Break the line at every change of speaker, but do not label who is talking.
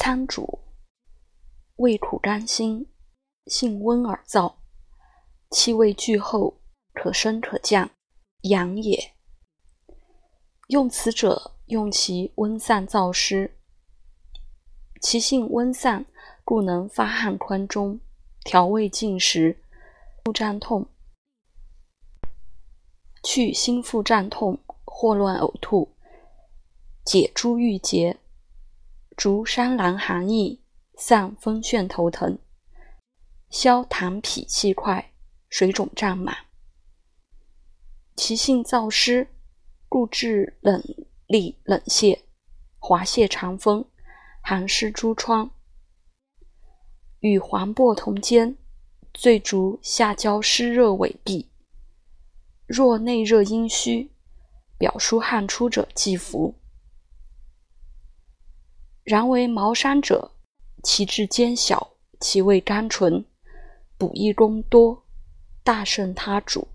参主，味苦甘辛，性温而燥，气味俱厚，可升可降，阳也。用此者，用其温散燥湿。其性温散，故能发汗宽中，调胃进食，腹胀痛，去心腹胀痛、霍乱呕吐，解诸郁结，逐伤寒寒意，散风眩头疼，消痰痞气块，水肿胀满。其性燥湿，故治冷痢冷泻、滑泻肠风。寒湿诸疮，与黄柏同煎，最逐下焦湿热痿痹。若内热阴虚，表疏汗出者，忌服。然为茅山者，其质坚小，其味甘醇，补益功多，大胜他主。